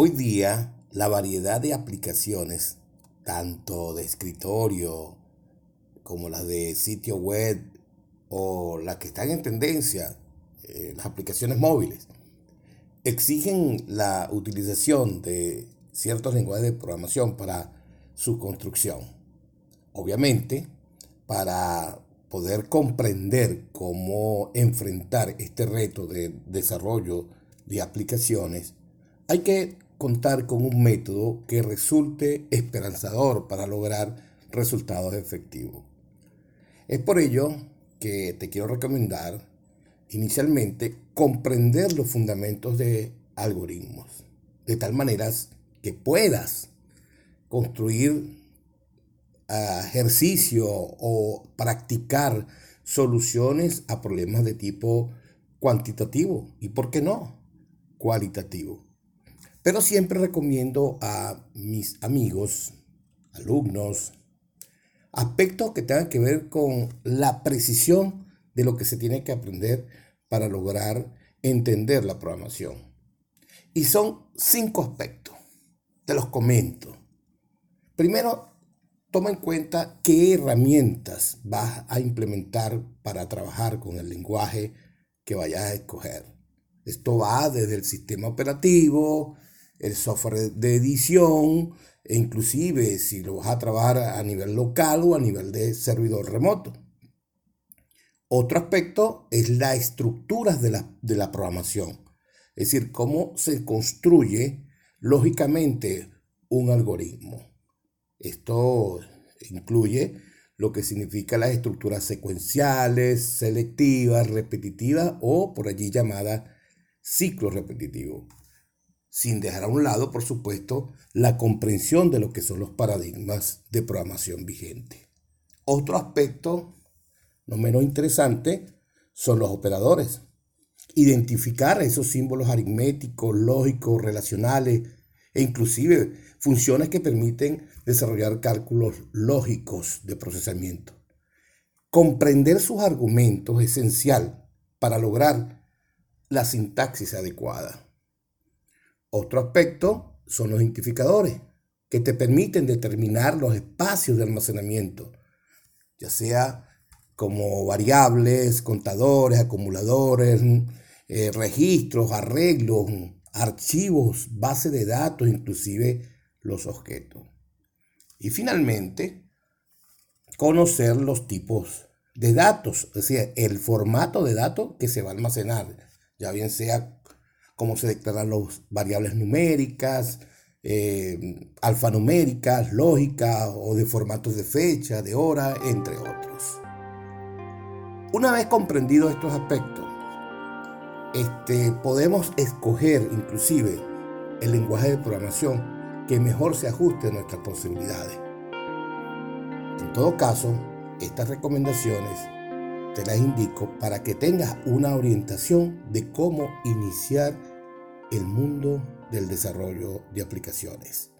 Hoy día la variedad de aplicaciones, tanto de escritorio como las de sitio web o las que están en tendencia, eh, las aplicaciones móviles, exigen la utilización de ciertos lenguajes de programación para su construcción. Obviamente, para poder comprender cómo enfrentar este reto de desarrollo de aplicaciones, hay que contar con un método que resulte esperanzador para lograr resultados efectivos. Es por ello que te quiero recomendar inicialmente comprender los fundamentos de algoritmos, de tal manera que puedas construir ah, ejercicio o practicar soluciones a problemas de tipo cuantitativo y, ¿por qué no?, cualitativo. Pero siempre recomiendo a mis amigos, alumnos, aspectos que tengan que ver con la precisión de lo que se tiene que aprender para lograr entender la programación. Y son cinco aspectos. Te los comento. Primero, toma en cuenta qué herramientas vas a implementar para trabajar con el lenguaje que vayas a escoger. Esto va desde el sistema operativo, el software de edición, e inclusive si lo vas a trabajar a nivel local o a nivel de servidor remoto. Otro aspecto es la estructura de la, de la programación, es decir, cómo se construye lógicamente un algoritmo. Esto incluye lo que significa las estructuras secuenciales, selectivas, repetitivas o por allí llamadas ciclo repetitivo sin dejar a un lado, por supuesto, la comprensión de lo que son los paradigmas de programación vigente. Otro aspecto, no menos interesante, son los operadores. Identificar esos símbolos aritméticos, lógicos, relacionales e inclusive funciones que permiten desarrollar cálculos lógicos de procesamiento. Comprender sus argumentos es esencial para lograr la sintaxis adecuada. Otro aspecto son los identificadores, que te permiten determinar los espacios de almacenamiento, ya sea como variables, contadores, acumuladores, eh, registros, arreglos, archivos, base de datos, inclusive los objetos. Y finalmente, conocer los tipos de datos, es decir, el formato de datos que se va a almacenar, ya bien sea cómo se declaran las variables numéricas, eh, alfanuméricas, lógicas o de formatos de fecha, de hora, entre otros. Una vez comprendidos estos aspectos, este, podemos escoger inclusive el lenguaje de programación que mejor se ajuste a nuestras posibilidades. En todo caso, estas recomendaciones te las indico para que tengas una orientación de cómo iniciar el mundo del desarrollo de aplicaciones.